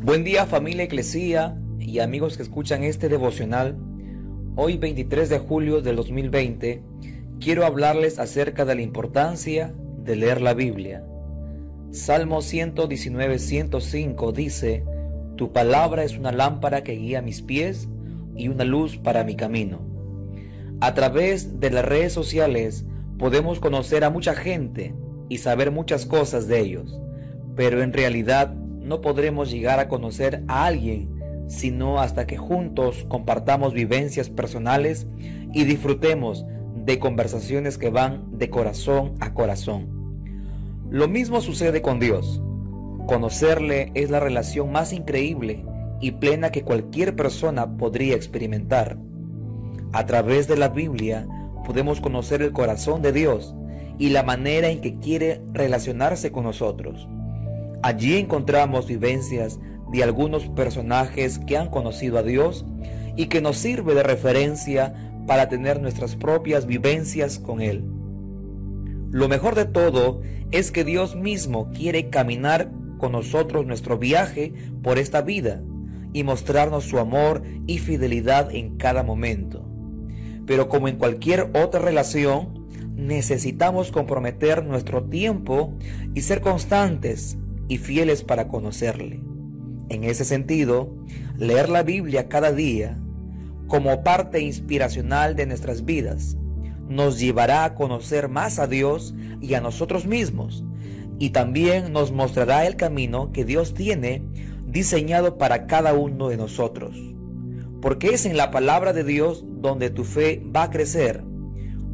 Buen día familia Eclesía y amigos que escuchan este devocional. Hoy 23 de julio del 2020 quiero hablarles acerca de la importancia de leer la Biblia. Salmo 119, 105 dice, Tu palabra es una lámpara que guía mis pies y una luz para mi camino. A través de las redes sociales podemos conocer a mucha gente y saber muchas cosas de ellos, pero en realidad no podremos llegar a conocer a alguien sino hasta que juntos compartamos vivencias personales y disfrutemos de conversaciones que van de corazón a corazón. Lo mismo sucede con Dios. Conocerle es la relación más increíble y plena que cualquier persona podría experimentar. A través de la Biblia podemos conocer el corazón de Dios y la manera en que quiere relacionarse con nosotros. Allí encontramos vivencias de algunos personajes que han conocido a Dios y que nos sirve de referencia para tener nuestras propias vivencias con Él. Lo mejor de todo es que Dios mismo quiere caminar con nosotros nuestro viaje por esta vida y mostrarnos su amor y fidelidad en cada momento. Pero como en cualquier otra relación, necesitamos comprometer nuestro tiempo y ser constantes y fieles para conocerle. En ese sentido, leer la Biblia cada día como parte inspiracional de nuestras vidas nos llevará a conocer más a Dios y a nosotros mismos y también nos mostrará el camino que Dios tiene diseñado para cada uno de nosotros. Porque es en la palabra de Dios donde tu fe va a crecer,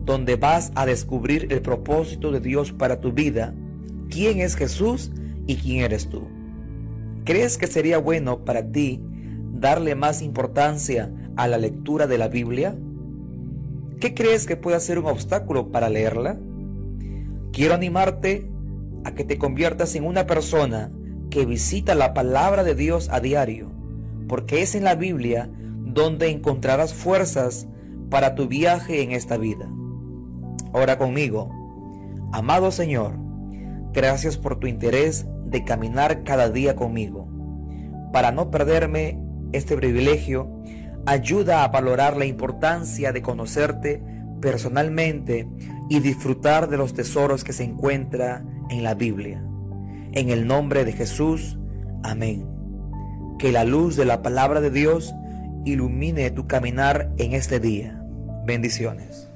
donde vas a descubrir el propósito de Dios para tu vida, quién es Jesús y quién eres tú. ¿Crees que sería bueno para ti darle más importancia a la lectura de la Biblia? ¿Qué crees que puede ser un obstáculo para leerla? Quiero animarte a que te conviertas en una persona que visita la palabra de Dios a diario, porque es en la Biblia donde encontrarás fuerzas para tu viaje en esta vida. Ora conmigo. Amado Señor, gracias por tu interés de caminar cada día conmigo. Para no perderme este privilegio, ayuda a valorar la importancia de conocerte personalmente y disfrutar de los tesoros que se encuentra en la Biblia. En el nombre de Jesús, amén. Que la luz de la palabra de Dios ilumine tu caminar en este día. Bendiciones.